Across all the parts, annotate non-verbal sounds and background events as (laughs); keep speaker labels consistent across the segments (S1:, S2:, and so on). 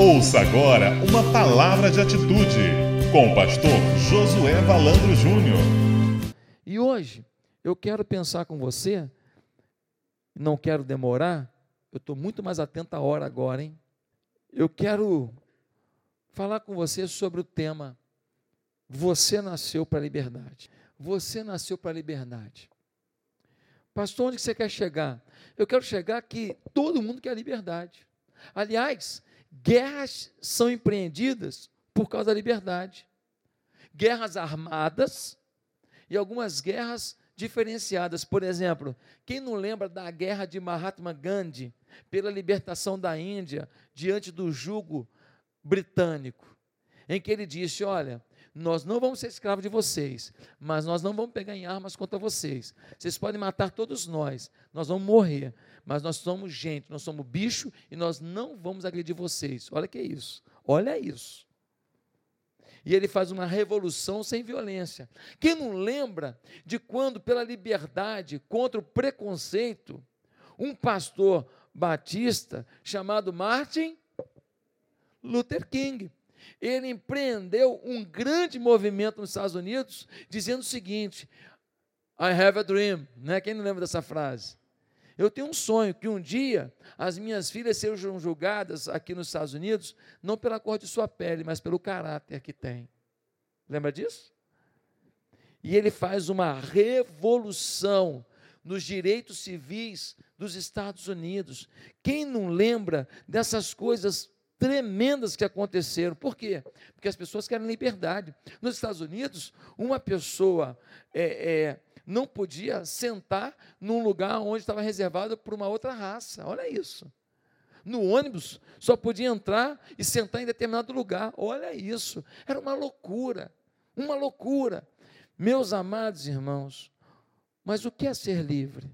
S1: Ouça agora uma palavra de atitude com o pastor Josué Valandro Júnior.
S2: E hoje eu quero pensar com você, não quero demorar, eu estou muito mais atento à hora agora, hein? Eu quero falar com você sobre o tema Você nasceu para a liberdade. Você nasceu para a liberdade. Pastor, onde você quer chegar? Eu quero chegar que todo mundo quer liberdade. Aliás, Guerras são empreendidas por causa da liberdade. Guerras armadas e algumas guerras diferenciadas. Por exemplo, quem não lembra da guerra de Mahatma Gandhi pela libertação da Índia diante do jugo britânico, em que ele disse: Olha, nós não vamos ser escravos de vocês, mas nós não vamos pegar em armas contra vocês. Vocês podem matar todos nós, nós vamos morrer, mas nós somos gente, nós somos bicho e nós não vamos agredir vocês. Olha que é isso, olha isso. E ele faz uma revolução sem violência. Quem não lembra de quando, pela liberdade, contra o preconceito, um pastor batista chamado Martin Luther King ele empreendeu um grande movimento nos Estados Unidos, dizendo o seguinte: I have a dream. Né? Quem não lembra dessa frase? Eu tenho um sonho que um dia as minhas filhas sejam julgadas aqui nos Estados Unidos, não pela cor de sua pele, mas pelo caráter que tem. Lembra disso? E ele faz uma revolução nos direitos civis dos Estados Unidos. Quem não lembra dessas coisas tremendas que aconteceram. Por quê? Porque as pessoas querem liberdade. Nos Estados Unidos, uma pessoa é, é, não podia sentar num lugar onde estava reservado para uma outra raça. Olha isso. No ônibus, só podia entrar e sentar em determinado lugar. Olha isso. Era uma loucura. Uma loucura. Meus amados irmãos, mas o que é ser livre?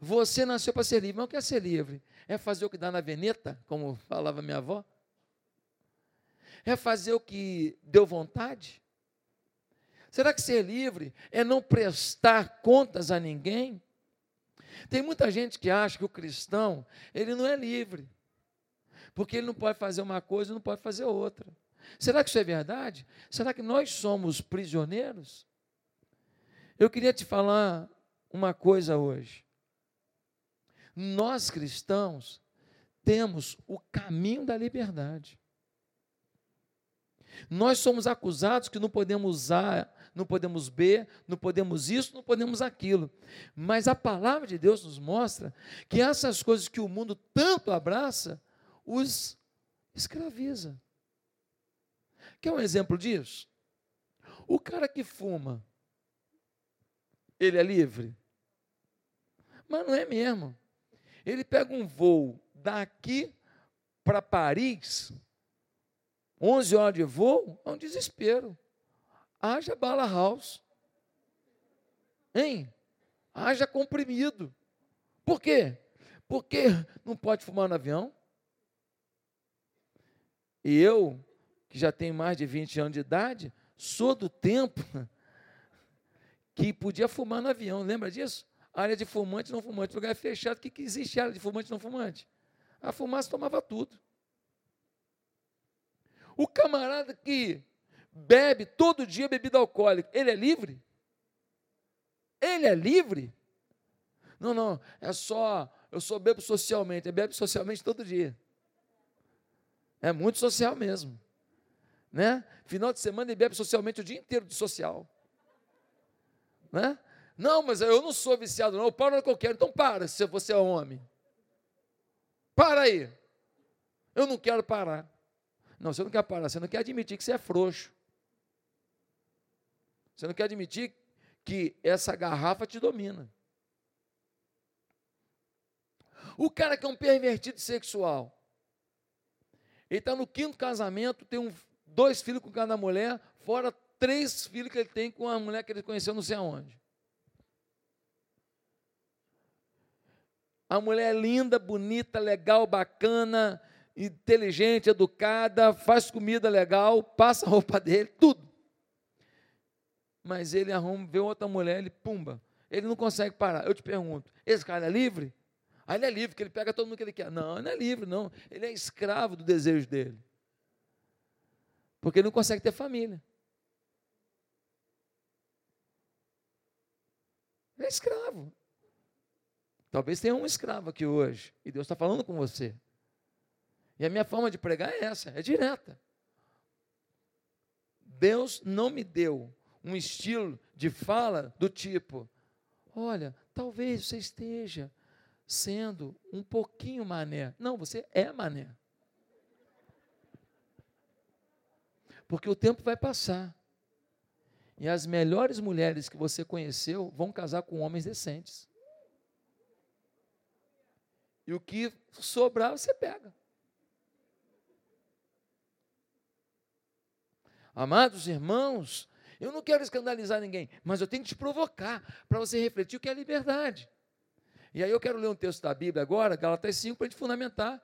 S2: Você nasceu para ser livre, mas o que é ser livre? É fazer o que dá na veneta, como falava minha avó? É fazer o que deu vontade? Será que ser livre é não prestar contas a ninguém? Tem muita gente que acha que o cristão, ele não é livre. Porque ele não pode fazer uma coisa e não pode fazer outra. Será que isso é verdade? Será que nós somos prisioneiros? Eu queria te falar uma coisa hoje. Nós cristãos temos o caminho da liberdade. Nós somos acusados que não podemos usar, não podemos ver, não podemos isso, não podemos aquilo. Mas a palavra de Deus nos mostra que essas coisas que o mundo tanto abraça, os escraviza. Quer um exemplo disso? O cara que fuma, ele é livre? Mas não é mesmo. Ele pega um voo daqui para Paris, 11 horas de voo, é um desespero. Haja bala house. Hein? Haja comprimido. Por quê? Porque não pode fumar no avião. E eu, que já tenho mais de 20 anos de idade, sou do tempo (laughs) que podia fumar no avião. Lembra disso? área de fumante não fumante, lugar fechado, o que, que existe área de fumante não fumante? A fumaça tomava tudo. O camarada que bebe todo dia bebida alcoólica, ele é livre? Ele é livre? Não, não, é só, eu só bebo socialmente, ele bebe socialmente todo dia. É muito social mesmo. Né? Final de semana ele bebe socialmente o dia inteiro de social. Né? Não, mas eu não sou viciado, não. Eu paro na qualquer. Então para, se você é homem. Para aí. Eu não quero parar. Não, você não quer parar, você não quer admitir que você é frouxo. Você não quer admitir que essa garrafa te domina. O cara que é um pervertido sexual, ele está no quinto casamento, tem um, dois filhos com cada mulher, fora três filhos que ele tem com a mulher que ele conheceu não sei aonde. A mulher é linda, bonita, legal, bacana, inteligente, educada, faz comida legal, passa a roupa dele, tudo. Mas ele arruma, vê outra mulher, ele pumba. Ele não consegue parar. Eu te pergunto, esse cara é livre? Ah, ele é livre, que ele pega todo mundo que ele quer. Não, ele não é livre, não. Ele é escravo do desejo dele. Porque ele não consegue ter família. Ele é escravo. Talvez tenha um escravo aqui hoje. E Deus está falando com você. E a minha forma de pregar é essa, é direta. Deus não me deu um estilo de fala do tipo: olha, talvez você esteja sendo um pouquinho mané. Não, você é mané. Porque o tempo vai passar. E as melhores mulheres que você conheceu vão casar com homens decentes. E o que sobrar, você pega. Amados irmãos, eu não quero escandalizar ninguém, mas eu tenho que te provocar para você refletir o que é liberdade. E aí eu quero ler um texto da Bíblia agora, Galatas 5, para a gente fundamentar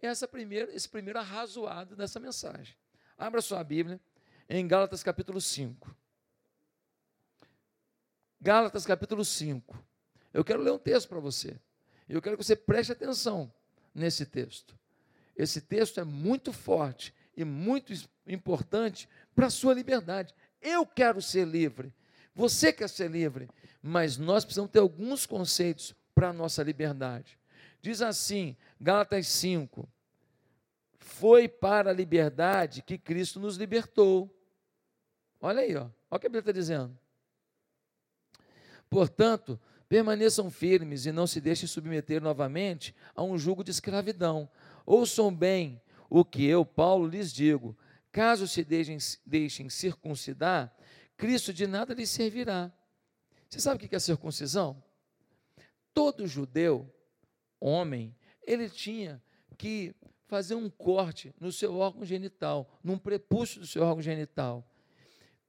S2: essa primeira, esse primeiro arrazoado dessa mensagem. Abra sua Bíblia em Gálatas capítulo 5. Gálatas capítulo 5. Eu quero ler um texto para você. Eu quero que você preste atenção nesse texto. Esse texto é muito forte e muito importante para a sua liberdade. Eu quero ser livre. Você quer ser livre, mas nós precisamos ter alguns conceitos para a nossa liberdade. Diz assim, Gálatas 5: Foi para a liberdade que Cristo nos libertou. Olha aí, ó. olha o que a Bíblia está dizendo. Portanto, permaneçam firmes e não se deixem submeter novamente a um jugo de escravidão. Ouçam bem o que eu, Paulo, lhes digo: caso se deixem, deixem circuncidar, Cristo de nada lhes servirá. Você sabe o que é circuncisão? Todo judeu, homem, ele tinha que fazer um corte no seu órgão genital, num prepúcio do seu órgão genital.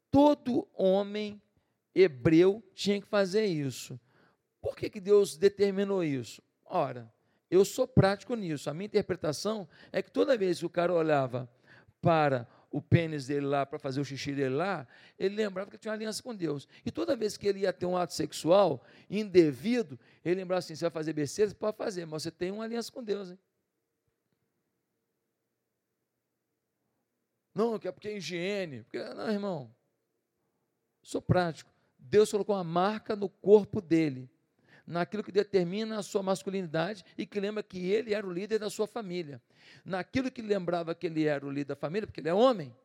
S2: Todo homem hebreu tinha que fazer isso. Por que, que Deus determinou isso? Ora, eu sou prático nisso. A minha interpretação é que toda vez que o cara olhava para o pênis dele lá, para fazer o xixi dele lá, ele lembrava que tinha uma aliança com Deus. E toda vez que ele ia ter um ato sexual indevido, ele lembrava assim: você vai fazer besteira? Você pode fazer, mas você tem uma aliança com Deus. Hein? Não, que é porque é higiene. Porque, não, irmão. Sou prático. Deus colocou uma marca no corpo dele naquilo que determina a sua masculinidade e que lembra que ele era o líder da sua família. Naquilo que lembrava que ele era o líder da família, porque ele é homem,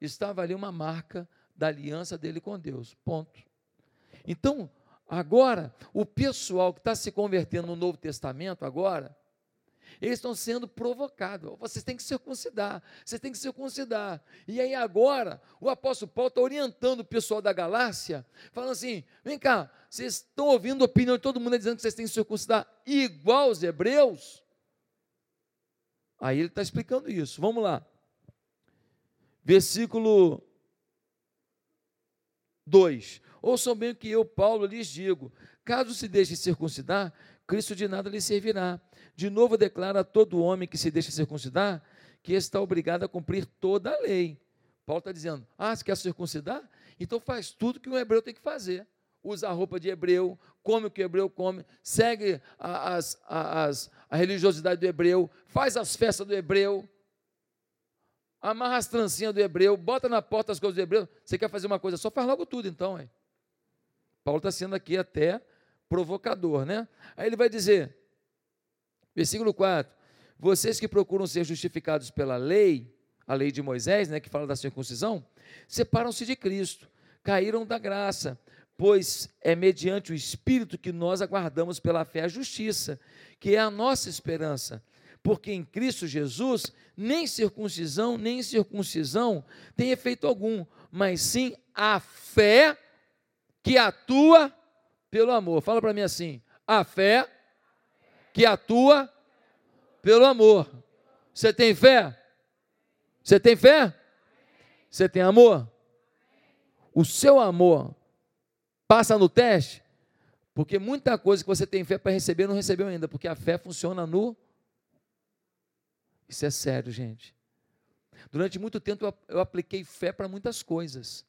S2: estava ali uma marca da aliança dele com Deus. Ponto. Então, agora, o pessoal que está se convertendo no Novo Testamento agora, eles estão sendo provocados. Vocês têm que circuncidar, vocês têm que circuncidar. E aí agora, o apóstolo Paulo está orientando o pessoal da Galácia, falando assim: vem cá, vocês estão ouvindo a opinião de todo mundo dizendo que vocês têm que circuncidar igual os hebreus? Aí ele está explicando isso. Vamos lá. Versículo 2. Ouçam bem o que eu, Paulo, lhes digo: caso se deixe circuncidar, Cristo de nada lhe servirá. De novo declara a todo homem que se deixa circuncidar que está obrigado a cumprir toda a lei. Paulo está dizendo: ah, você quer circuncidar? Então faz tudo que um hebreu tem que fazer. Usa a roupa de hebreu, come o que o hebreu come, segue a, as, a, as, a religiosidade do hebreu, faz as festas do hebreu, amarra as trancinhas do hebreu, bota na porta as coisas do hebreu. Você quer fazer uma coisa só, faz logo tudo então. Hein? Paulo está sendo aqui até provocador, né? Aí ele vai dizer: Versículo 4: Vocês que procuram ser justificados pela lei, a lei de Moisés, né, que fala da circuncisão, separam-se de Cristo, caíram da graça, pois é mediante o Espírito que nós aguardamos pela fé a justiça, que é a nossa esperança. Porque em Cristo Jesus, nem circuncisão, nem circuncisão tem efeito algum, mas sim a fé que atua pelo amor. Fala para mim assim: a fé que atua pelo amor. Você tem fé? Você tem fé? Você tem amor? O seu amor passa no teste? Porque muita coisa que você tem fé para receber não recebeu ainda, porque a fé funciona no. Isso é sério, gente. Durante muito tempo eu apliquei fé para muitas coisas.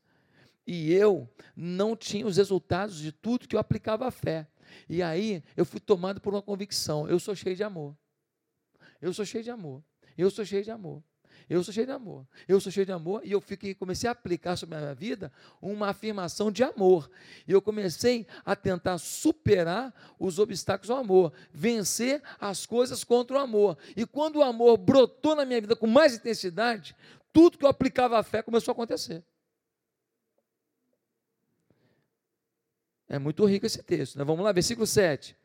S2: E eu não tinha os resultados de tudo que eu aplicava a fé. E aí eu fui tomado por uma convicção: eu sou cheio de amor. Eu sou cheio de amor. Eu sou cheio de amor. Eu sou cheio de amor. Eu sou cheio de amor. E eu fiquei, comecei a aplicar sobre a minha vida uma afirmação de amor. E eu comecei a tentar superar os obstáculos ao amor, vencer as coisas contra o amor. E quando o amor brotou na minha vida com mais intensidade, tudo que eu aplicava a fé começou a acontecer. É muito rico esse texto. Né? Vamos lá, versículo 7.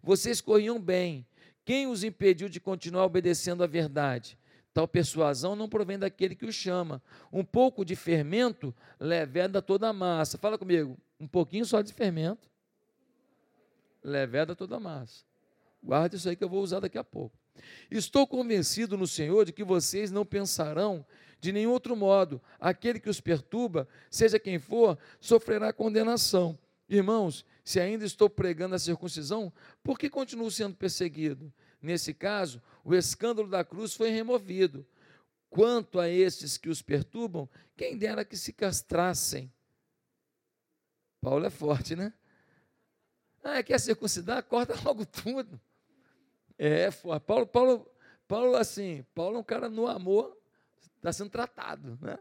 S2: Vocês corriam bem. Quem os impediu de continuar obedecendo à verdade? Tal persuasão não provém daquele que o chama. Um pouco de fermento leveda toda a massa. Fala comigo, um pouquinho só de fermento leveda toda a massa. Guarda isso aí que eu vou usar daqui a pouco. Estou convencido no Senhor de que vocês não pensarão de nenhum outro modo. Aquele que os perturba, seja quem for, sofrerá condenação. Irmãos, se ainda estou pregando a circuncisão, por que continuo sendo perseguido? Nesse caso, o escândalo da cruz foi removido. Quanto a estes que os perturbam, quem dera que se castrassem. Paulo é forte, né? Ah, quer circuncidar? Corta (laughs) logo tudo. É, Paulo, Paulo, Paulo, assim, Paulo é um cara no amor, está sendo tratado, né?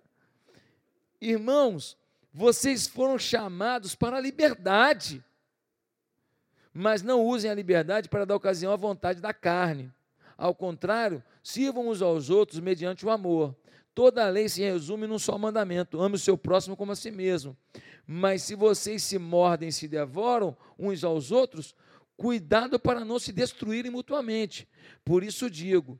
S2: Irmãos, vocês foram chamados para a liberdade mas não usem a liberdade para dar ocasião à vontade da carne. Ao contrário, sirvam uns aos outros mediante o amor. Toda a lei se resume num só mandamento: ame o seu próximo como a si mesmo. Mas se vocês se mordem e se devoram uns aos outros, cuidado para não se destruírem mutuamente. Por isso digo: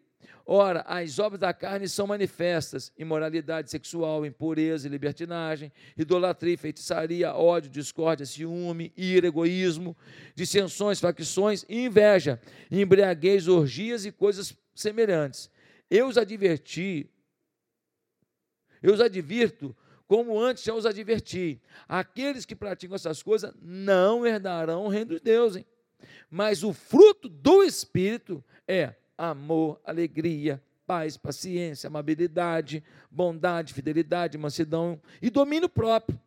S2: Ora, as obras da carne são manifestas: imoralidade sexual, impureza e libertinagem, idolatria, feitiçaria, ódio, discórdia, ciúme, ira, egoísmo, dissensões, facções e inveja, embriaguez, orgias e coisas semelhantes. Eu os adverti eu os advirto, como antes já os adverti: aqueles que praticam essas coisas não herdarão o reino de Deus. Hein? Mas o fruto do Espírito é amor, alegria, paz, paciência, amabilidade, bondade, fidelidade, mansidão e domínio próprio.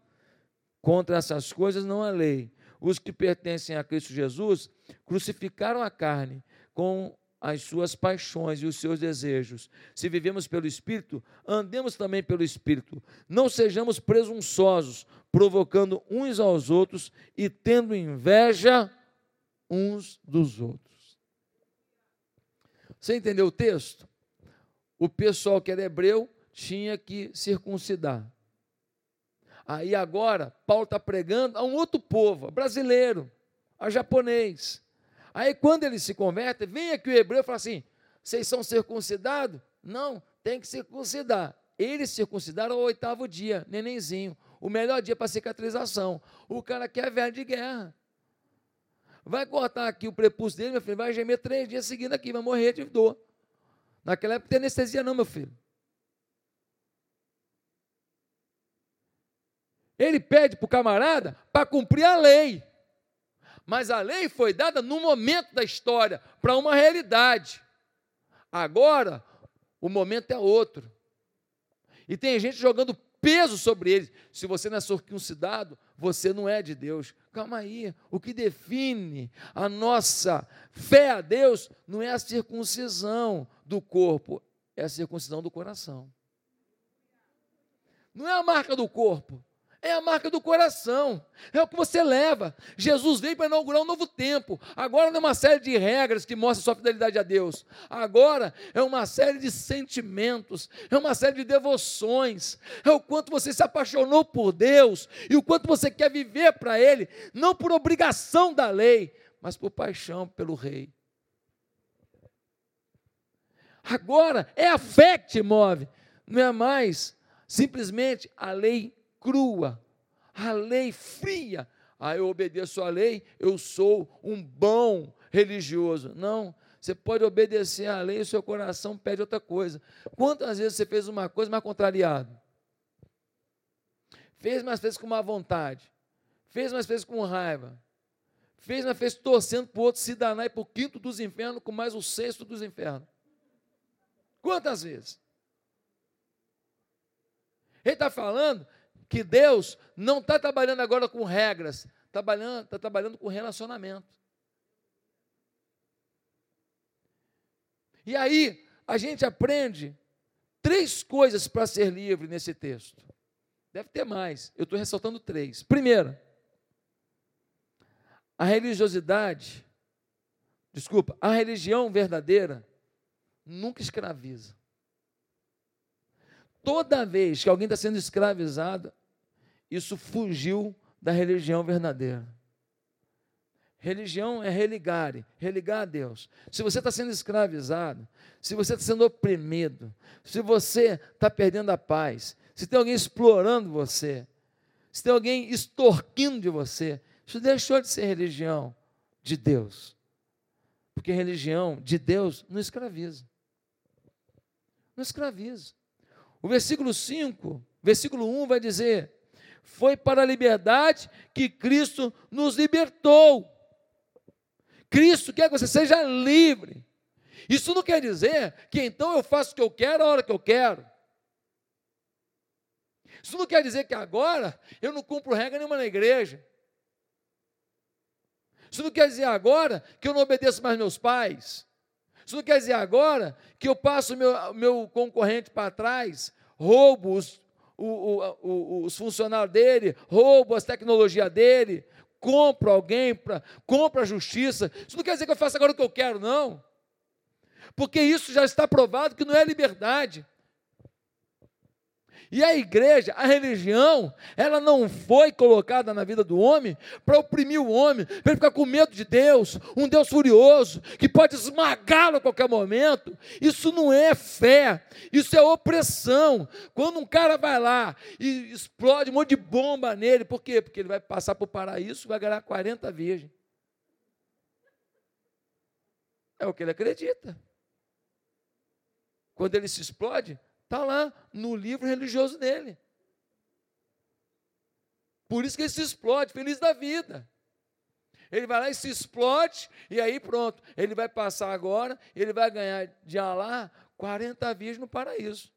S2: Contra essas coisas não há lei. Os que pertencem a Cristo Jesus crucificaram a carne com as suas paixões e os seus desejos. Se vivemos pelo Espírito, andemos também pelo Espírito. Não sejamos presunçosos, provocando uns aos outros e tendo inveja uns dos outros. Você entendeu o texto? O pessoal que era hebreu tinha que circuncidar. Aí agora, Paulo está pregando a um outro povo, brasileiro, a japonês. Aí quando ele se converte, vem aqui o hebreu e fala assim: vocês são circuncidados? Não, tem que circuncidar. Eles circuncidaram ao oitavo dia, nenenzinho. O melhor dia para cicatrização. O cara quer velho de guerra. Vai cortar aqui o prepúcio dele, meu filho, vai gemer três dias seguindo aqui, vai morrer de dor. Naquela época não tem anestesia, não, meu filho. Ele pede para o camarada para cumprir a lei. Mas a lei foi dada no momento da história, para uma realidade. Agora, o momento é outro. E tem gente jogando peso sobre eles. Se você não é circuncidado, você não é de Deus. Calma aí. O que define a nossa fé a Deus não é a circuncisão do corpo, é a circuncisão do coração. Não é a marca do corpo, é a marca do coração, é o que você leva. Jesus veio para inaugurar um novo tempo. Agora não é uma série de regras que mostram sua fidelidade a Deus. Agora é uma série de sentimentos, é uma série de devoções. É o quanto você se apaixonou por Deus e o quanto você quer viver para Ele, não por obrigação da lei, mas por paixão pelo Rei. Agora é a fé que te move, não é mais simplesmente a lei crua, a lei fria. Ah, eu obedeço a lei, eu sou um bom religioso. Não, você pode obedecer à lei e o seu coração pede outra coisa. Quantas vezes você fez uma coisa, mas contrariado? Fez, mas fez com má vontade. Fez, mas fez com raiva. Fez, mas fez torcendo para o outro se danar e para o quinto dos infernos, com mais o sexto dos infernos. Quantas vezes? Ele está falando que Deus não está trabalhando agora com regras, está trabalhando, está trabalhando com relacionamento. E aí, a gente aprende três coisas para ser livre nesse texto. Deve ter mais, eu estou ressaltando três. Primeiro, a religiosidade, desculpa, a religião verdadeira nunca escraviza. Toda vez que alguém está sendo escravizado, isso fugiu da religião verdadeira. Religião é religare, religar a Deus. Se você está sendo escravizado, se você está sendo oprimido, se você está perdendo a paz, se tem alguém explorando você, se tem alguém extorquindo de você, isso deixou de ser religião de Deus. Porque religião de Deus não escraviza. Não escraviza. O versículo 5, versículo 1 vai dizer: Foi para a liberdade que Cristo nos libertou. Cristo quer que você seja livre. Isso não quer dizer que então eu faço o que eu quero a hora que eu quero. Isso não quer dizer que agora eu não cumpro regra nenhuma na igreja. Isso não quer dizer agora que eu não obedeço mais meus pais. Isso não quer dizer agora que eu passo meu, meu concorrente para trás, roubo os, o, o, o, os funcionários dele, roubo as tecnologias dele, compro alguém, pra, compro a justiça. Isso não quer dizer que eu faça agora o que eu quero, não. Porque isso já está provado que não é liberdade. E a igreja, a religião, ela não foi colocada na vida do homem para oprimir o homem, para ele ficar com medo de Deus, um Deus furioso, que pode esmagá-lo a qualquer momento. Isso não é fé, isso é opressão. Quando um cara vai lá e explode um monte de bomba nele, por quê? Porque ele vai passar para o paraíso e vai ganhar 40 virgens. É o que ele acredita. Quando ele se explode, Está lá no livro religioso dele. Por isso que ele se explode, feliz da vida. Ele vai lá e se explode, e aí pronto. Ele vai passar agora, ele vai ganhar de Alá 40 virgens no paraíso.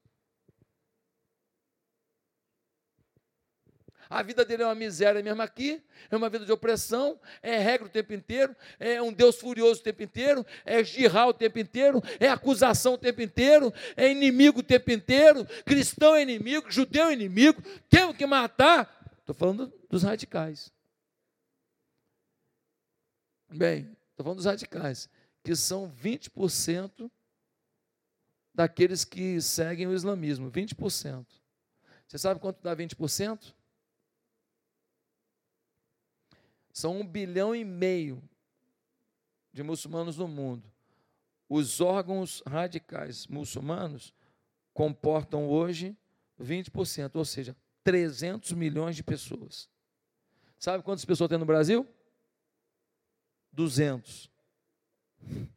S2: A vida dele é uma miséria mesmo aqui, é uma vida de opressão, é regra o tempo inteiro, é um Deus furioso o tempo inteiro, é girar o tempo inteiro, é acusação o tempo inteiro, é inimigo o tempo inteiro, cristão é inimigo, judeu é inimigo, temos que matar. Estou falando dos radicais. Bem, estou falando dos radicais, que são 20% daqueles que seguem o islamismo, 20%. Você sabe quanto dá 20%? São um bilhão e meio de muçulmanos no mundo. Os órgãos radicais muçulmanos comportam hoje 20%, ou seja, 300 milhões de pessoas. Sabe quantas pessoas tem no Brasil? 200. (laughs)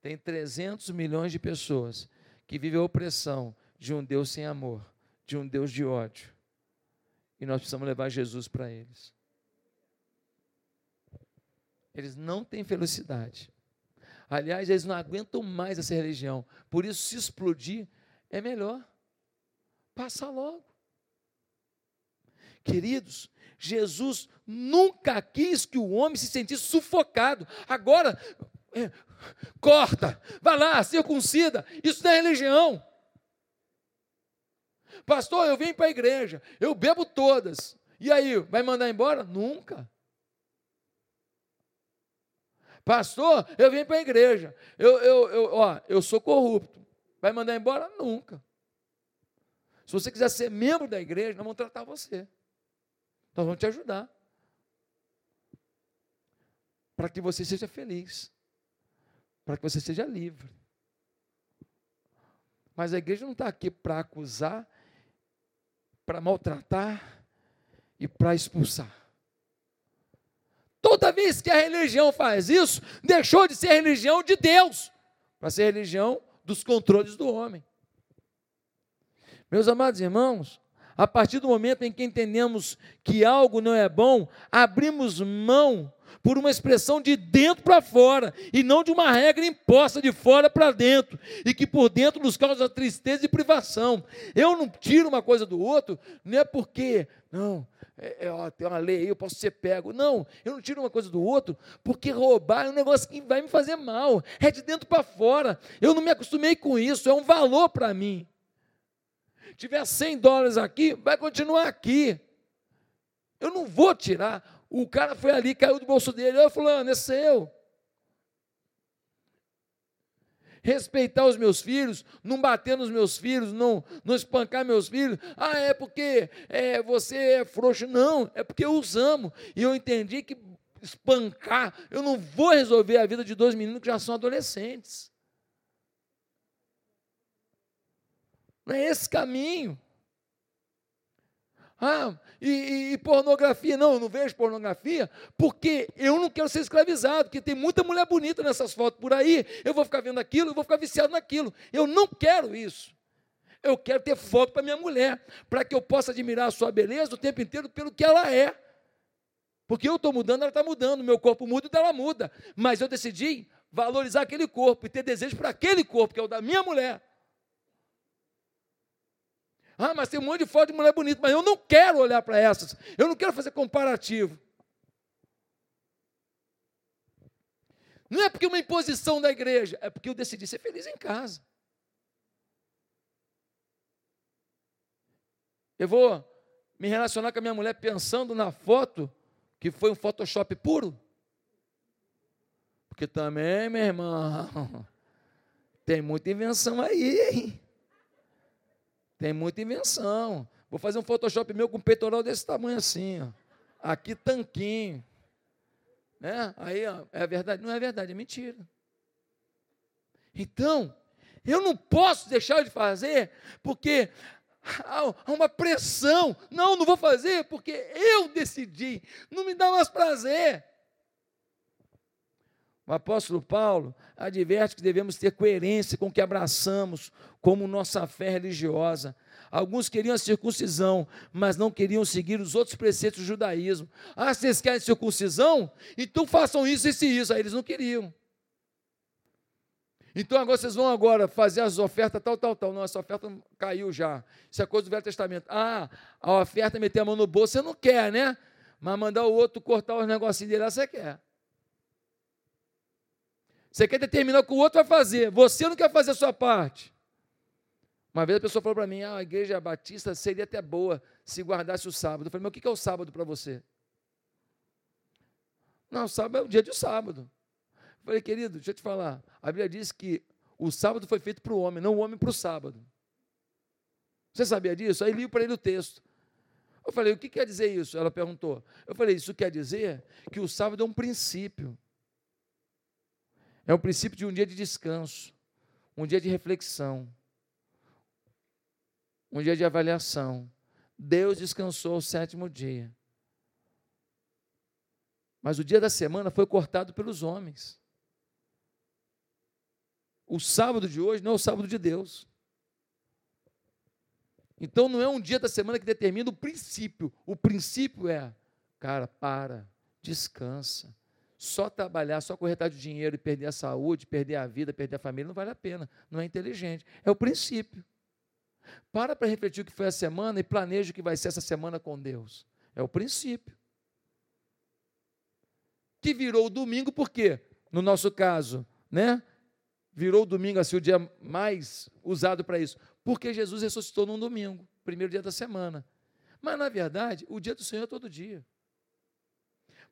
S2: Tem 300 milhões de pessoas que vivem a opressão de um Deus sem amor, de um Deus de ódio. E nós precisamos levar Jesus para eles. Eles não têm felicidade. Aliás, eles não aguentam mais essa religião. Por isso, se explodir, é melhor. Passa logo. Queridos, Jesus nunca quis que o homem se sentisse sufocado. Agora, é, corta, vai lá, circuncida. Isso não é religião. Pastor, eu vim para a igreja, eu bebo todas. E aí, vai mandar embora? Nunca. Pastor, eu vim para a igreja. Eu, eu, eu, ó, eu sou corrupto. Vai mandar embora? Nunca. Se você quiser ser membro da igreja, nós vamos tratar você. Nós vamos te ajudar. Para que você seja feliz. Para que você seja livre. Mas a igreja não está aqui para acusar, para maltratar e para expulsar. Toda vez que a religião faz isso, deixou de ser religião de Deus, para ser religião dos controles do homem. Meus amados irmãos, A partir do momento em que entendemos que algo não é bom, abrimos mão por uma expressão de dentro para fora, e não de uma regra imposta de fora para dentro, e que por dentro nos causa tristeza e privação. Eu não tiro uma coisa do outro, não é porque, não, é, é, ó, tem uma lei aí, eu posso ser pego. Não, eu não tiro uma coisa do outro, porque roubar é um negócio que vai me fazer mal, é de dentro para fora. Eu não me acostumei com isso, é um valor para mim. Tiver 100 dólares aqui, vai continuar aqui. Eu não vou tirar. O cara foi ali, caiu do bolso dele. Eu fulano, é seu. Respeitar os meus filhos, não bater nos meus filhos, não, não espancar meus filhos. Ah, é porque é, você é frouxo. Não, é porque eu os amo. E eu entendi que espancar, eu não vou resolver a vida de dois meninos que já são adolescentes. Não é esse caminho. Ah, e, e, pornografia? Não, eu não vejo pornografia porque eu não quero ser escravizado, porque tem muita mulher bonita nessas fotos por aí. Eu vou ficar vendo aquilo, eu vou ficar viciado naquilo. Eu não quero isso. Eu quero ter foco para minha mulher, para que eu possa admirar a sua beleza o tempo inteiro pelo que ela é. Porque eu estou mudando, ela está mudando, meu corpo muda e ela muda. Mas eu decidi valorizar aquele corpo e ter desejo para aquele corpo, que é o da minha mulher. Ah, mas tem um monte de foto de mulher bonita, mas eu não quero olhar para essas. Eu não quero fazer comparativo. Não é porque uma imposição da igreja, é porque eu decidi ser feliz em casa. Eu vou me relacionar com a minha mulher pensando na foto que foi um Photoshop puro. Porque também, meu irmão, (laughs) tem muita invenção aí, hein? Tem muita invenção. Vou fazer um Photoshop meu com um peitoral desse tamanho assim, ó. Aqui tanquinho. Né? Aí, ó, é verdade? Não é verdade, é mentira. Então, eu não posso deixar de fazer, porque há uma pressão. Não, não vou fazer, porque eu decidi. Não me dá mais prazer. O apóstolo Paulo adverte que devemos ter coerência com o que abraçamos como nossa fé religiosa. Alguns queriam a circuncisão, mas não queriam seguir os outros preceitos do judaísmo. Ah, vocês querem circuncisão? Então façam isso, isso e isso. Aí eles não queriam. Então agora vocês vão agora fazer as ofertas tal, tal, tal. Não, essa oferta caiu já. Isso é coisa do Velho Testamento. Ah, a oferta meter a mão no bolso, você não quer, né? Mas mandar o outro cortar os negocinhos dele você quer. Você quer determinar o que o outro vai fazer. Você não quer fazer a sua parte. Uma vez a pessoa falou para mim: ah, a igreja batista seria até boa se guardasse o sábado. Eu falei: mas o que é o sábado para você? Não, o sábado é o dia de sábado. Eu falei, querido, deixa eu te falar. A Bíblia diz que o sábado foi feito para o homem, não o homem para o sábado. Você sabia disso? Aí li para ele o texto. Eu falei, o que quer dizer isso? Ela perguntou. Eu falei, isso quer dizer que o sábado é um princípio. É um princípio de um dia de descanso, um dia de reflexão, um dia de avaliação. Deus descansou o sétimo dia. Mas o dia da semana foi cortado pelos homens. O sábado de hoje não é o sábado de Deus. Então não é um dia da semana que determina o princípio. O princípio é, cara, para, descansa, só trabalhar, só correr atrás de dinheiro e perder a saúde, perder a vida, perder a família, não vale a pena. Não é inteligente. É o princípio. Para para refletir o que foi a semana e planeja o que vai ser essa semana com Deus. É o princípio. Que virou o domingo, por quê? No nosso caso, né? Virou o domingo assim o dia mais usado para isso. Porque Jesus ressuscitou num domingo, primeiro dia da semana. Mas, na verdade, o dia do Senhor é todo dia.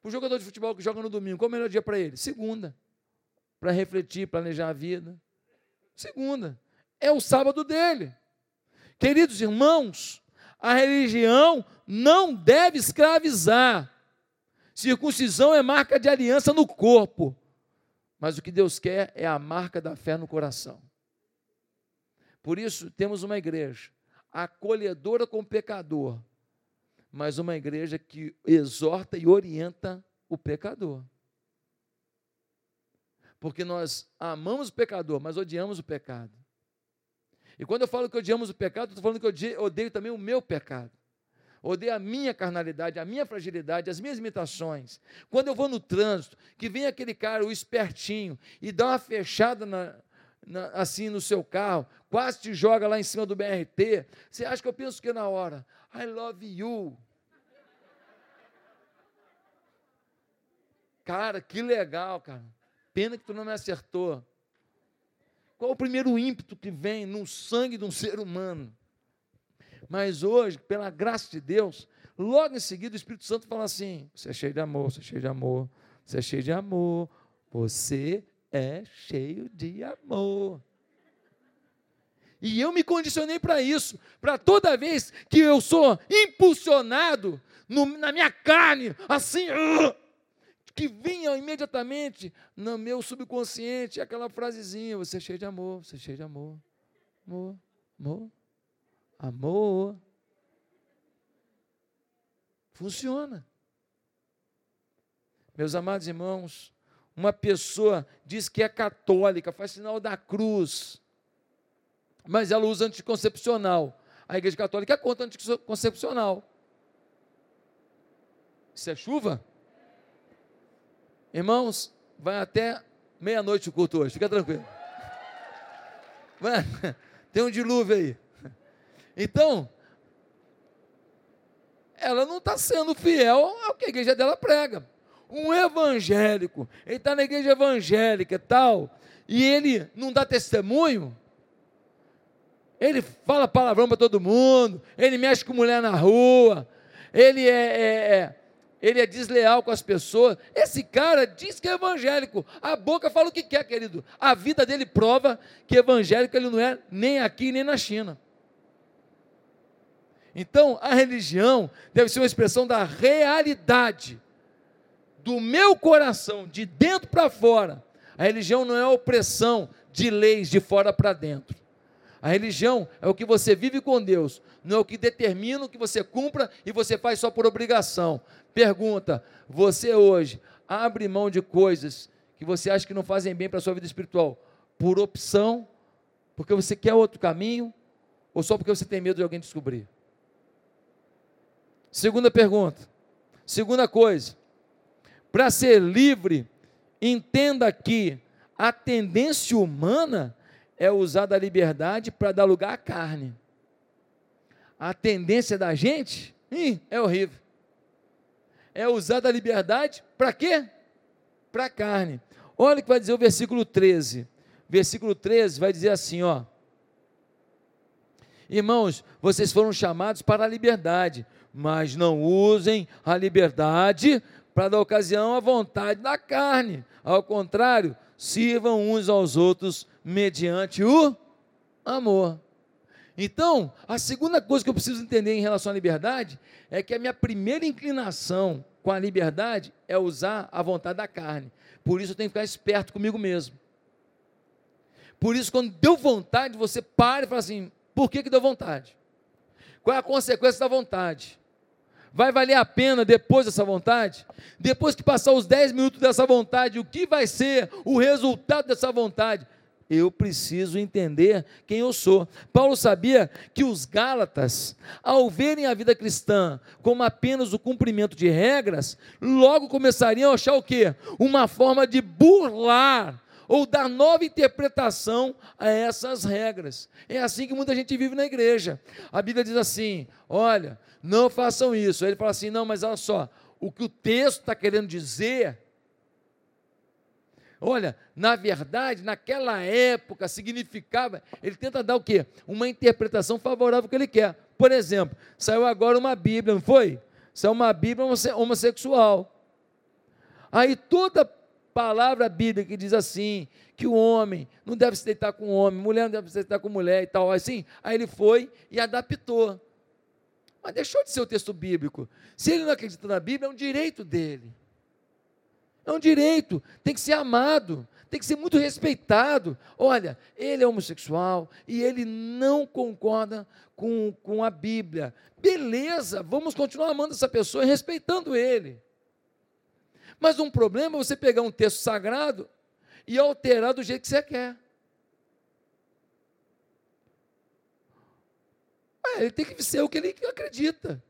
S2: Para o jogador de futebol que joga no domingo, qual é o melhor dia para ele? Segunda. Para refletir, planejar a vida. Segunda. É o sábado dele. Queridos irmãos, a religião não deve escravizar. Circuncisão é marca de aliança no corpo. Mas o que Deus quer é a marca da fé no coração. Por isso, temos uma igreja acolhedora com o pecador, mas uma igreja que exorta e orienta o pecador. Porque nós amamos o pecador, mas odiamos o pecado. E quando eu falo que odiamos o pecado, estou falando que eu odeio também o meu pecado. Odeio a minha carnalidade, a minha fragilidade, as minhas limitações. Quando eu vou no trânsito, que vem aquele cara, o espertinho, e dá uma fechada na, na, assim no seu carro, quase te joga lá em cima do BRT, você acha que eu penso que na hora? I love you. Cara, que legal, cara. Pena que tu não me acertou. Qual o primeiro ímpeto que vem no sangue de um ser humano? Mas hoje, pela graça de Deus, logo em seguida o Espírito Santo fala assim: você é cheio de amor, você é cheio de amor, você é cheio de amor, você é cheio de amor. E eu me condicionei para isso, para toda vez que eu sou impulsionado no, na minha carne, assim, uh, que vinha imediatamente no meu subconsciente aquela frasezinha: você é cheio de amor, você é cheio de amor, amor, amor, amor. Funciona. Meus amados irmãos, uma pessoa diz que é católica, faz sinal da cruz, mas ela usa anticoncepcional. A igreja católica é contra anticoncepcional. Isso é chuva? Irmãos, vai até meia-noite o culto hoje, fica tranquilo. Vai, (laughs) tem um dilúvio aí. Então, ela não está sendo fiel ao que a igreja dela prega um evangélico, ele está na igreja evangélica e tal, e ele não dá testemunho, ele fala palavrão para todo mundo, ele mexe com mulher na rua, ele é, é, é, ele é desleal com as pessoas. Esse cara diz que é evangélico, a boca fala o que quer, querido. A vida dele prova que evangélico ele não é nem aqui nem na China. Então, a religião deve ser uma expressão da realidade do meu coração, de dentro para fora. A religião não é a opressão de leis de fora para dentro. A religião é o que você vive com Deus, não é o que determina o que você cumpra e você faz só por obrigação. Pergunta: você hoje abre mão de coisas que você acha que não fazem bem para a sua vida espiritual por opção, porque você quer outro caminho ou só porque você tem medo de alguém descobrir? Segunda pergunta. Segunda coisa. Para ser livre, entenda que a tendência humana é usar da liberdade para dar lugar à carne. A tendência da gente é horrível. É usar da liberdade para quê? Para a carne. Olha o que vai dizer o versículo 13. Versículo 13 vai dizer assim, ó. Irmãos, vocês foram chamados para a liberdade, mas não usem a liberdade para dar ocasião à vontade da carne. Ao contrário, sirvam uns aos outros mediante o amor. Então, a segunda coisa que eu preciso entender em relação à liberdade é que a minha primeira inclinação com a liberdade é usar a vontade da carne. Por isso eu tenho que ficar esperto comigo mesmo. Por isso, quando deu vontade, você para e fala assim: por que, que deu vontade? Qual é a consequência da vontade? Vai valer a pena depois dessa vontade? Depois que passar os 10 minutos dessa vontade, o que vai ser o resultado dessa vontade? Eu preciso entender quem eu sou. Paulo sabia que os Gálatas, ao verem a vida cristã como apenas o cumprimento de regras, logo começariam a achar o quê? Uma forma de burlar ou dar nova interpretação a essas regras. É assim que muita gente vive na igreja. A Bíblia diz assim: olha, não façam isso. Aí ele fala assim: não, mas olha só, o que o texto está querendo dizer. Olha, na verdade, naquela época significava, ele tenta dar o quê? Uma interpretação favorável que ele quer. Por exemplo, saiu agora uma Bíblia, não foi? Saiu uma Bíblia homossexual. Aí toda palavra bíblica que diz assim, que o homem não deve se deitar com o homem, mulher não deve se deitar com mulher e tal, assim, aí ele foi e adaptou. Mas deixou de ser o texto bíblico. Se ele não acredita na Bíblia, é um direito dele. É um direito, tem que ser amado, tem que ser muito respeitado. Olha, ele é homossexual e ele não concorda com, com a Bíblia. Beleza, vamos continuar amando essa pessoa e respeitando ele. Mas um problema é você pegar um texto sagrado e alterar do jeito que você quer. É, ele tem que ser o que ele acredita.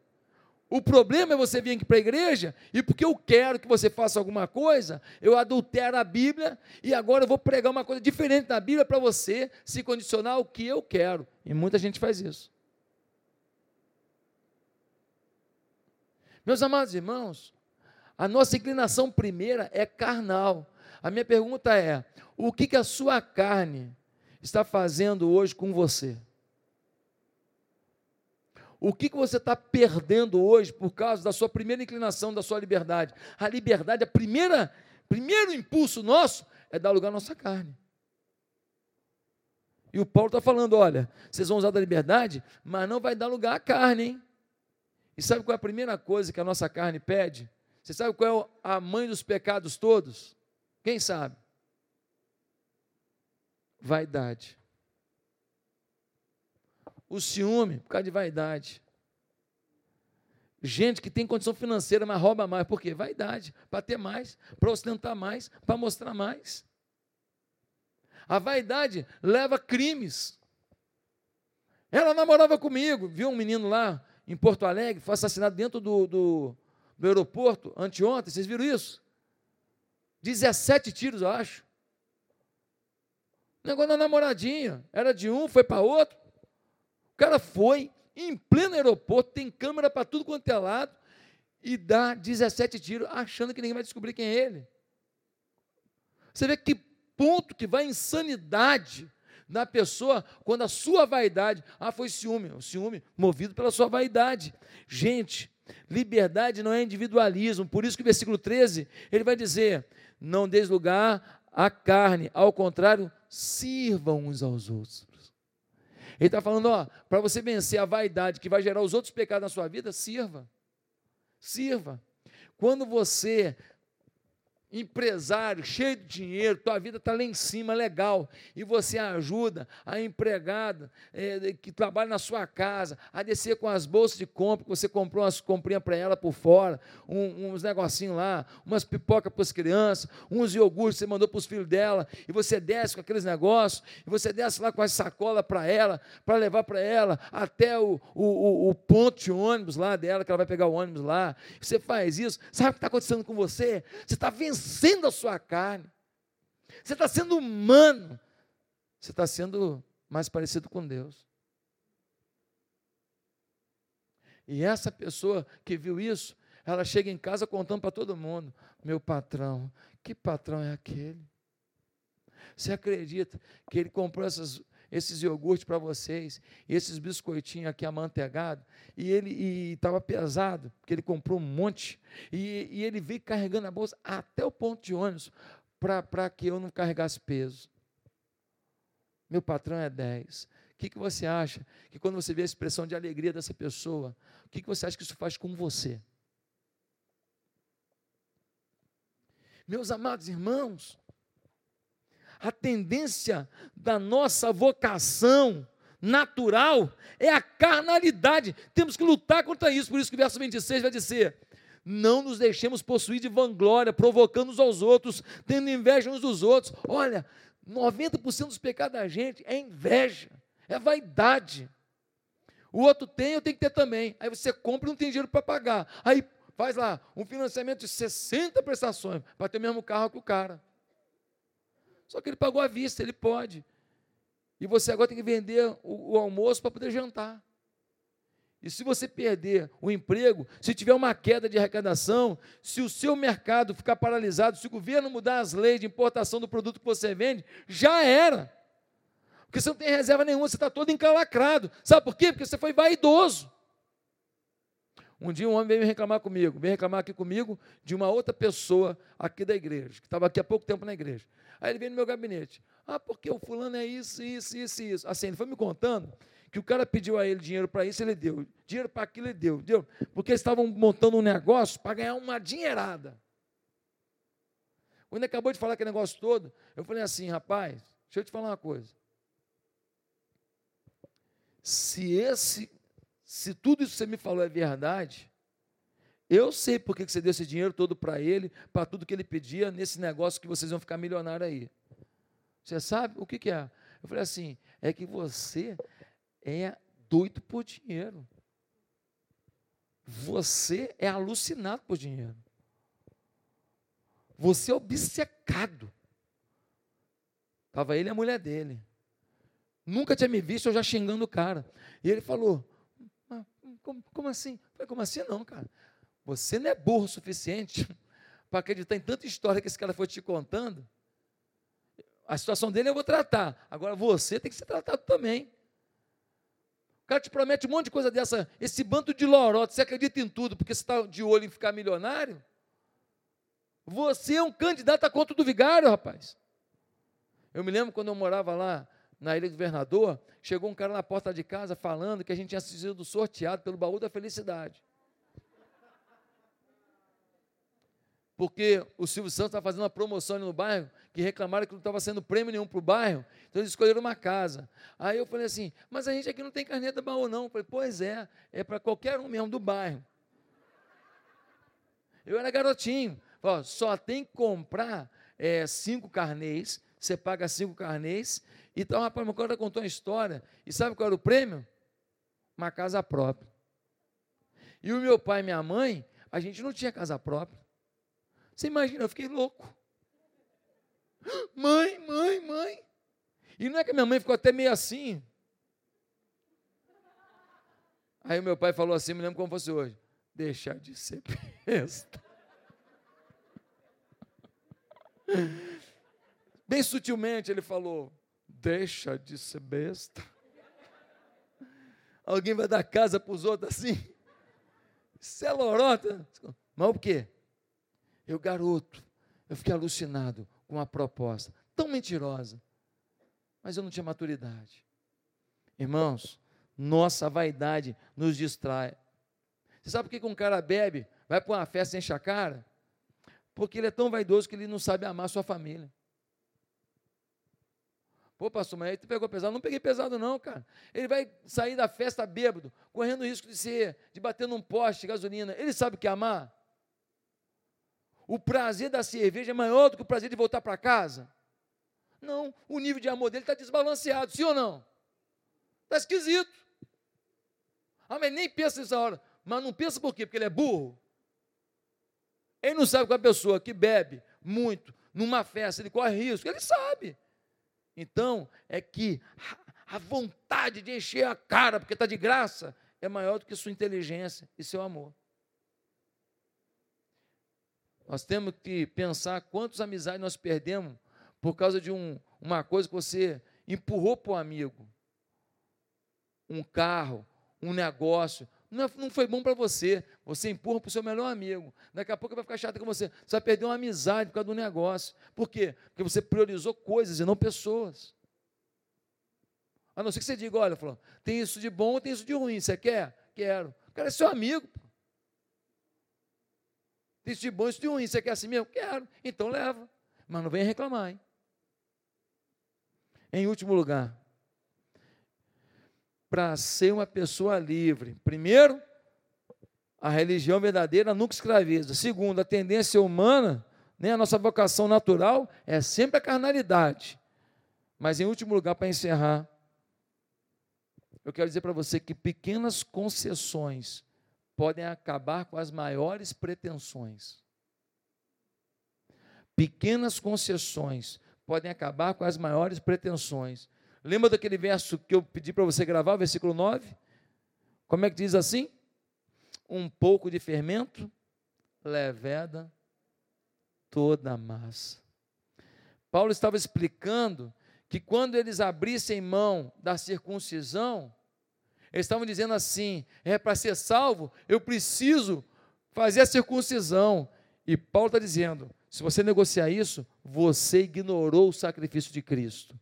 S2: O problema é você vir aqui para a igreja e porque eu quero que você faça alguma coisa, eu adultero a Bíblia e agora eu vou pregar uma coisa diferente da Bíblia para você se condicionar ao que eu quero. E muita gente faz isso. Meus amados irmãos, a nossa inclinação primeira é carnal. A minha pergunta é: o que, que a sua carne está fazendo hoje com você? O que, que você está perdendo hoje por causa da sua primeira inclinação, da sua liberdade? A liberdade, a primeira, primeiro impulso nosso é dar lugar à nossa carne. E o Paulo está falando: olha, vocês vão usar da liberdade, mas não vai dar lugar à carne, hein? E sabe qual é a primeira coisa que a nossa carne pede? Você sabe qual é a mãe dos pecados todos? Quem sabe? Vaidade. O ciúme, por causa de vaidade. Gente que tem condição financeira, mas rouba mais. Por quê? Vaidade. Para ter mais, para ostentar mais, para mostrar mais. A vaidade leva a crimes. Ela namorava comigo, viu um menino lá em Porto Alegre, foi assassinado dentro do, do, do aeroporto anteontem. Vocês viram isso? 17 tiros, eu acho. Negócio da namoradinha. Era de um, foi para outro cara foi em pleno aeroporto, tem câmera para tudo quanto é lado, e dá 17 tiros, achando que ninguém vai descobrir quem é ele. Você vê que ponto que vai a insanidade na pessoa quando a sua vaidade, ah, foi ciúme, o ciúme movido pela sua vaidade. Gente, liberdade não é individualismo, por isso que o versículo 13, ele vai dizer: não des lugar à carne, ao contrário, sirvam uns aos outros. Ele está falando, ó, para você vencer a vaidade que vai gerar os outros pecados na sua vida, sirva. Sirva. Quando você empresário, cheio de dinheiro, tua vida está lá em cima, legal, e você ajuda a empregada é, que trabalha na sua casa a descer com as bolsas de compra, que você comprou umas comprinhas para ela por fora, um, uns negocinhos lá, umas pipocas para as crianças, uns iogurtes que você mandou para os filhos dela, e você desce com aqueles negócios, e você desce lá com a sacola para ela, para levar para ela até o, o, o, ponto de ônibus lá dela, que ela vai pegar o ônibus lá, você faz isso, sabe o que está acontecendo com você? Você está vencendo vencendo a sua carne. Você está sendo humano. Você está sendo mais parecido com Deus. E essa pessoa que viu isso, ela chega em casa contando para todo mundo: meu patrão, que patrão é aquele? Você acredita que ele comprou essas, esses iogurtes para vocês, esses biscoitinhos aqui amanteigados, e ele estava pesado, porque ele comprou um monte, e, e, ele veio carregando a bolsa até o ponto de ônibus, para que eu não carregasse peso. Meu patrão é 10. O que, que você acha que quando você vê a expressão de alegria dessa pessoa, o que, que você acha que isso faz com você? Meus amados irmãos, a tendência da nossa vocação natural é a carnalidade. Temos que lutar contra isso. Por isso que o verso 26 vai dizer: Não nos deixemos possuir de vanglória, provocando uns aos outros, tendo inveja uns dos outros. Olha, 90% dos pecados da gente é inveja, é vaidade. O outro tem, eu tenho que ter também. Aí você compra e não tem dinheiro para pagar. Aí faz lá um financiamento de 60 prestações para ter o mesmo carro que o cara. Só que ele pagou à vista, ele pode. E você agora tem que vender o, o almoço para poder jantar. E se você perder o emprego, se tiver uma queda de arrecadação, se o seu mercado ficar paralisado, se o governo mudar as leis de importação do produto que você vende, já era. Porque você não tem reserva nenhuma, você está todo encalacrado. Sabe por quê? Porque você foi vaidoso. Um dia um homem veio reclamar comigo, veio reclamar aqui comigo de uma outra pessoa aqui da igreja, que estava aqui há pouco tempo na igreja. Aí ele veio no meu gabinete. Ah, porque o fulano é isso, isso, isso, isso. Assim, ele foi me contando que o cara pediu a ele dinheiro para isso, ele deu. Dinheiro para aquilo, ele deu. deu. Porque eles estavam montando um negócio para ganhar uma dinheirada. Quando ele acabou de falar aquele negócio todo, eu falei assim, rapaz, deixa eu te falar uma coisa. Se esse, se tudo isso que você me falou é verdade, eu sei porque que você deu esse dinheiro todo para ele, para tudo que ele pedia, nesse negócio que vocês vão ficar milionário aí. Você sabe o que, que é? Eu falei assim: é que você é doido por dinheiro. Você é alucinado por dinheiro. Você é obcecado. Estava ele e a mulher dele. Nunca tinha me visto, eu já xingando o cara. E ele falou: como, como assim? Eu falei, como assim não, cara? Você não é burro o suficiente (laughs) para acreditar em tanta história que esse cara foi te contando. A situação dele eu vou tratar. Agora você tem que ser tratado também. O cara te promete um monte de coisa dessa, esse bando de lorote, você acredita em tudo porque você está de olho em ficar milionário? Você é um candidato a conta do vigário, rapaz. Eu me lembro quando eu morava lá na Ilha do Governador, chegou um cara na porta de casa falando que a gente tinha sido sorteado pelo baú da felicidade. porque o Silvio Santos estava fazendo uma promoção ali no bairro, que reclamaram que não estava sendo prêmio nenhum para o bairro, então eles escolheram uma casa. Aí eu falei assim, mas a gente aqui não tem carneta baú não. Eu falei, pois é, é para qualquer um mesmo do bairro. Eu era garotinho, falei, só tem que comprar é, cinco carnês, você paga cinco carnês, então rapaz, meu cara contou uma história, e sabe qual era o prêmio? Uma casa própria. E o meu pai e minha mãe, a gente não tinha casa própria. Você imagina, eu fiquei louco. Mãe, mãe, mãe. E não é que minha mãe ficou até meio assim. Aí o meu pai falou assim, me lembro como fosse hoje. Deixa de ser besta. (laughs) Bem sutilmente ele falou: Deixa de ser besta. Alguém vai dar casa para os outros assim? Isso é lorota. Mas o quê? Eu, garoto, eu fiquei alucinado com a proposta, tão mentirosa, mas eu não tinha maturidade. Irmãos, nossa vaidade nos distrai. Você sabe por que um cara bebe, vai para uma festa e enche a cara? Porque ele é tão vaidoso que ele não sabe amar sua família. Pô, pastor, mas aí tu pegou pesado? Não peguei pesado, não, cara. Ele vai sair da festa bêbado, correndo o risco de ser, de bater num poste gasolina. Ele sabe o que é amar? o prazer da cerveja é maior do que o prazer de voltar para casa? Não, o nível de amor dele está desbalanceado, sim ou não? Está esquisito. Ah, mas nem pensa nessa hora. Mas não pensa por quê? Porque ele é burro. Ele não sabe que a pessoa que bebe muito numa festa, ele corre risco. Ele sabe. Então, é que a vontade de encher a cara, porque está de graça, é maior do que sua inteligência e seu amor. Nós temos que pensar quantas amizades nós perdemos por causa de um, uma coisa que você empurrou para o amigo. Um carro, um negócio. Não, foi bom para você. Você empurra para o seu melhor amigo. Daqui a pouco vai ficar chato com você. Você vai perder uma amizade por causa do negócio. Por quê? Porque você priorizou coisas e não pessoas. A não ser que você diga, olha, falou, tem isso de bom, tem isso de ruim. Você quer? Quero. O cara é seu amigo. Isso de bom, isso de ruim. Você quer assim mesmo? Quero. Então leva. Mas não venha reclamar, hein? Em último lugar, para ser uma pessoa livre, primeiro, a religião verdadeira nunca escraviza. Segundo, a tendência humana, né, a nossa vocação natural é sempre a carnalidade. Mas em último lugar, para encerrar, eu quero dizer para você que pequenas concessões podem acabar com as maiores pretensões. Pequenas concessões podem acabar com as maiores pretensões. Lembra daquele verso que eu pedi para você gravar, versículo 9? Como é que diz assim? Um pouco de fermento leveda toda a massa. Paulo estava explicando que quando eles abrissem mão da circuncisão, eles estavam dizendo assim: é para ser salvo, eu preciso fazer a circuncisão. E Paulo está dizendo: se você negociar isso, você ignorou o sacrifício de Cristo.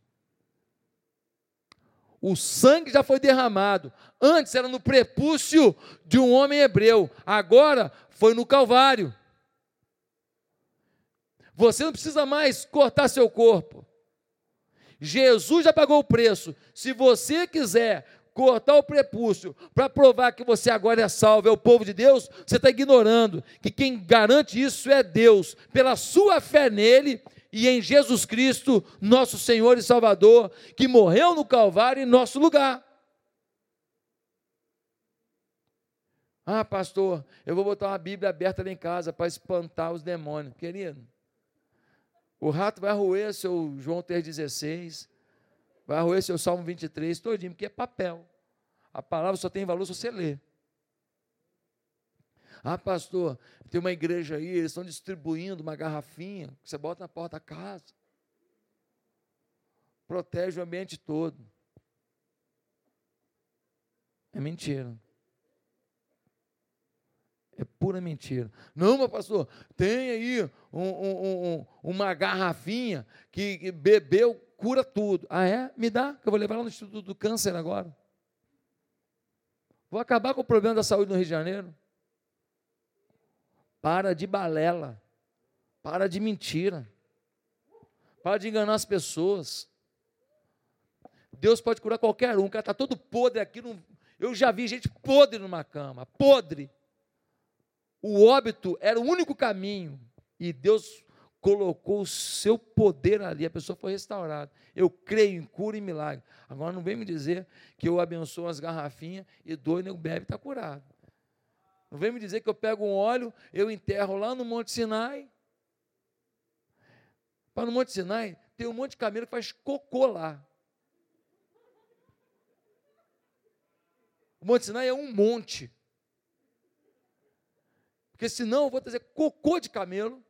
S2: O sangue já foi derramado. Antes era no prepúcio de um homem hebreu, agora foi no Calvário. Você não precisa mais cortar seu corpo. Jesus já pagou o preço. Se você quiser cortar o prepúcio para provar que você agora é salvo, é o povo de Deus, você está ignorando que quem garante isso é Deus, pela sua fé nele e em Jesus Cristo, nosso Senhor e Salvador, que morreu no Calvário em nosso lugar. Ah, pastor, eu vou botar uma Bíblia aberta lá em casa para espantar os demônios. Querido, o rato vai roer seu João 3,16, vai roer seu Salmo 23, todinho, porque é papel. A palavra só tem valor se você ler. Ah, pastor, tem uma igreja aí, eles estão distribuindo uma garrafinha que você bota na porta da casa. Protege o ambiente todo. É mentira. É pura mentira. Não, meu pastor, tem aí um, um, um, uma garrafinha que, que bebeu, cura tudo. Ah, é? Me dá, que eu vou levar lá no Instituto do Câncer agora. Vou acabar com o problema da saúde no Rio de Janeiro. Para de balela. Para de mentira. Para de enganar as pessoas. Deus pode curar qualquer um. O cara está todo podre aqui. Eu já vi gente podre numa cama. Podre. O óbito era o único caminho. E Deus colocou o seu poder ali, a pessoa foi restaurada. Eu creio em cura e milagre. Agora não vem me dizer que eu abençoo as garrafinhas e dou e o bebe está curado. Não vem me dizer que eu pego um óleo, eu enterro lá no Monte Sinai. Para no Monte Sinai tem um monte de camelo que faz cocô lá. O Monte Sinai é um monte. Porque senão eu vou trazer cocô de camelo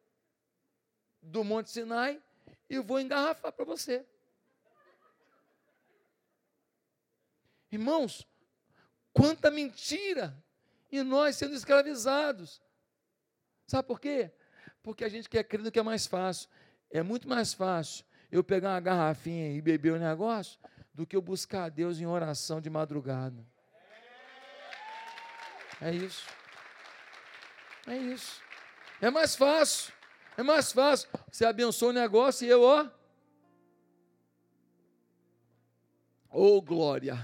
S2: do Monte Sinai e vou engarrafar para você. Irmãos, quanta mentira! E nós sendo escravizados. Sabe por quê? Porque a gente quer crer no que é mais fácil. É muito mais fácil eu pegar uma garrafinha e beber o um negócio do que eu buscar a Deus em oração de madrugada. É isso. É isso. É mais fácil. É mais fácil. Você abençoa o negócio e eu, ó. Oh, glória.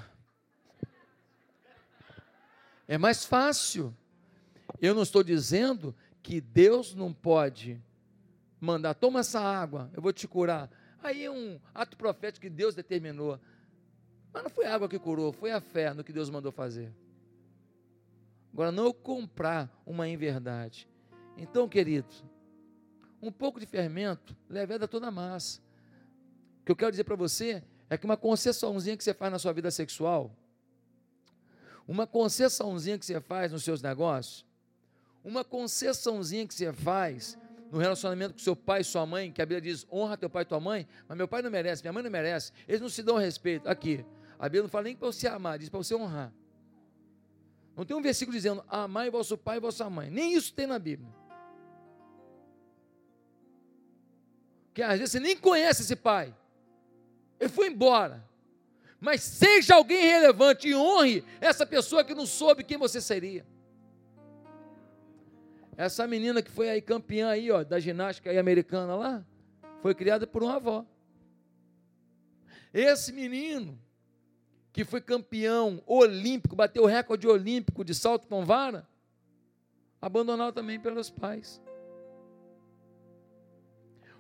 S2: É mais fácil. Eu não estou dizendo que Deus não pode mandar, toma essa água, eu vou te curar. Aí é um ato profético que Deus determinou. Mas não foi a água que curou, foi a fé no que Deus mandou fazer. Agora, não comprar uma inverdade. Então, queridos, um pouco de fermento leveda toda a massa. O que eu quero dizer para você é que uma concessãozinha que você faz na sua vida sexual, uma concessãozinha que você faz nos seus negócios, uma concessãozinha que você faz no relacionamento com seu pai e sua mãe, que a Bíblia diz, honra teu pai e tua mãe, mas meu pai não merece, minha mãe não merece, eles não se dão respeito. Aqui, a Bíblia não fala nem para você amar, diz para você honrar. Não tem um versículo dizendo, amai vosso pai e vossa mãe. Nem isso tem na Bíblia. Que às vezes você nem conhece esse pai. Ele foi embora. Mas seja alguém relevante e honre essa pessoa que não soube quem você seria. Essa menina que foi aí campeã aí, ó, da ginástica aí americana lá, foi criada por uma avó. Esse menino que foi campeão olímpico, bateu o recorde olímpico de salto com vara, abandonado também pelos pais.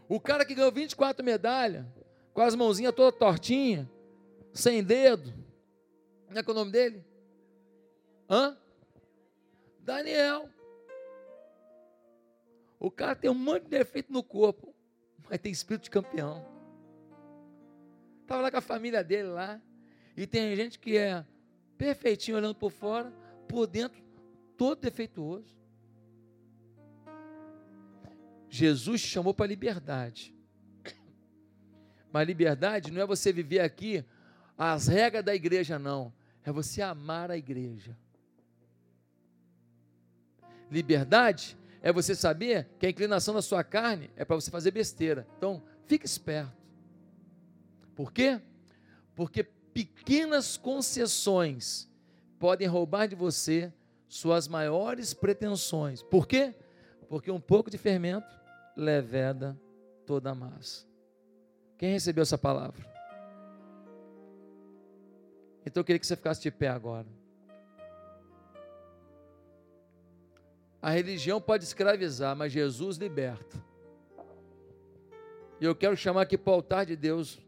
S2: O cara que ganhou 24 medalhas, com as mãozinhas toda tortinha, sem dedo, como é que é o nome dele? Hã? Daniel. O cara tem um monte de defeito no corpo, mas tem espírito de campeão. Estava lá com a família dele lá. E tem gente que é perfeitinho olhando por fora, por dentro todo defeituoso. Jesus te chamou para liberdade. Mas liberdade não é você viver aqui as regras da igreja, não. É você amar a igreja. Liberdade é você saber que a inclinação da sua carne é para você fazer besteira. Então, fique esperto. Por quê? Porque pequenas concessões podem roubar de você suas maiores pretensões. Por quê? Porque um pouco de fermento leveda toda a massa. Quem recebeu essa palavra? Então eu queria que você ficasse de pé agora. A religião pode escravizar, mas Jesus liberta. E eu quero chamar aqui para o altar de Deus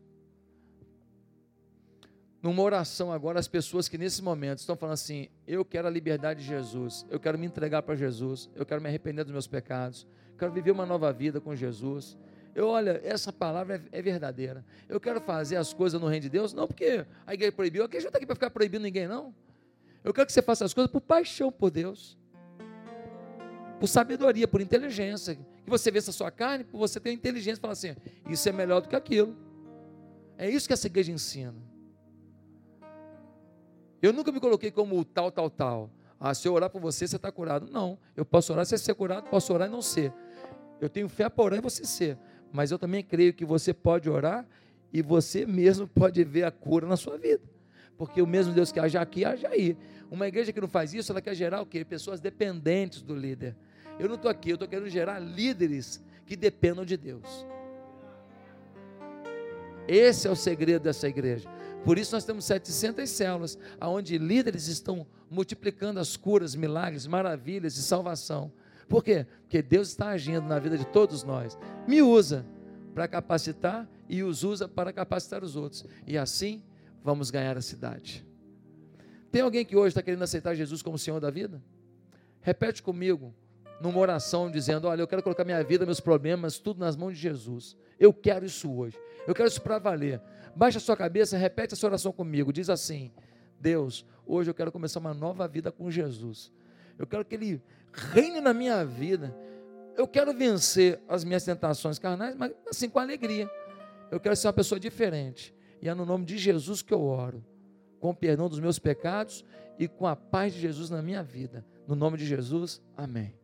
S2: numa oração agora as pessoas que nesse momento estão falando assim: eu quero a liberdade de Jesus, eu quero me entregar para Jesus, eu quero me arrepender dos meus pecados, eu quero viver uma nova vida com Jesus. Eu, olha, essa palavra é, é verdadeira. Eu quero fazer as coisas no reino de Deus, não porque a igreja proibiu, a igreja não está aqui para ficar proibindo ninguém, não. Eu quero que você faça as coisas por paixão por Deus, por sabedoria, por inteligência. Que você vença a sua carne, por você ter inteligência e falar assim: isso é melhor do que aquilo. É isso que essa igreja ensina. Eu nunca me coloquei como tal, tal, tal. Ah, se eu orar por você, você está curado. Não, eu posso orar sem ser curado, posso orar e não ser. Eu tenho fé para orar e você ser. Mas eu também creio que você pode orar e você mesmo (laughs) pode ver a cura na sua vida. Porque o mesmo Deus que age aqui, age aí. Uma igreja que não faz isso, ela quer gerar o quê? Pessoas dependentes do líder. Eu não estou aqui, eu estou querendo gerar líderes que dependam de Deus. Esse é o segredo dessa igreja. Por isso nós temos 700 células, onde líderes estão multiplicando as curas, milagres, maravilhas de salvação. Por quê? Porque Deus está agindo na vida de todos nós. Me usa para capacitar e os usa para capacitar os outros. E assim vamos ganhar a cidade. Tem alguém que hoje está querendo aceitar Jesus como Senhor da vida? Repete comigo, numa oração, dizendo: Olha, eu quero colocar minha vida, meus problemas, tudo nas mãos de Jesus. Eu quero isso hoje. Eu quero isso para valer. Baixa a sua cabeça, repete essa oração comigo. Diz assim: Deus, hoje eu quero começar uma nova vida com Jesus. Eu quero que Ele reine na minha vida. Eu quero vencer as minhas tentações carnais, mas assim com alegria. Eu quero ser uma pessoa diferente. E é no nome de Jesus que eu oro, com o perdão dos meus pecados e com a paz de Jesus na minha vida. No nome de Jesus, amém.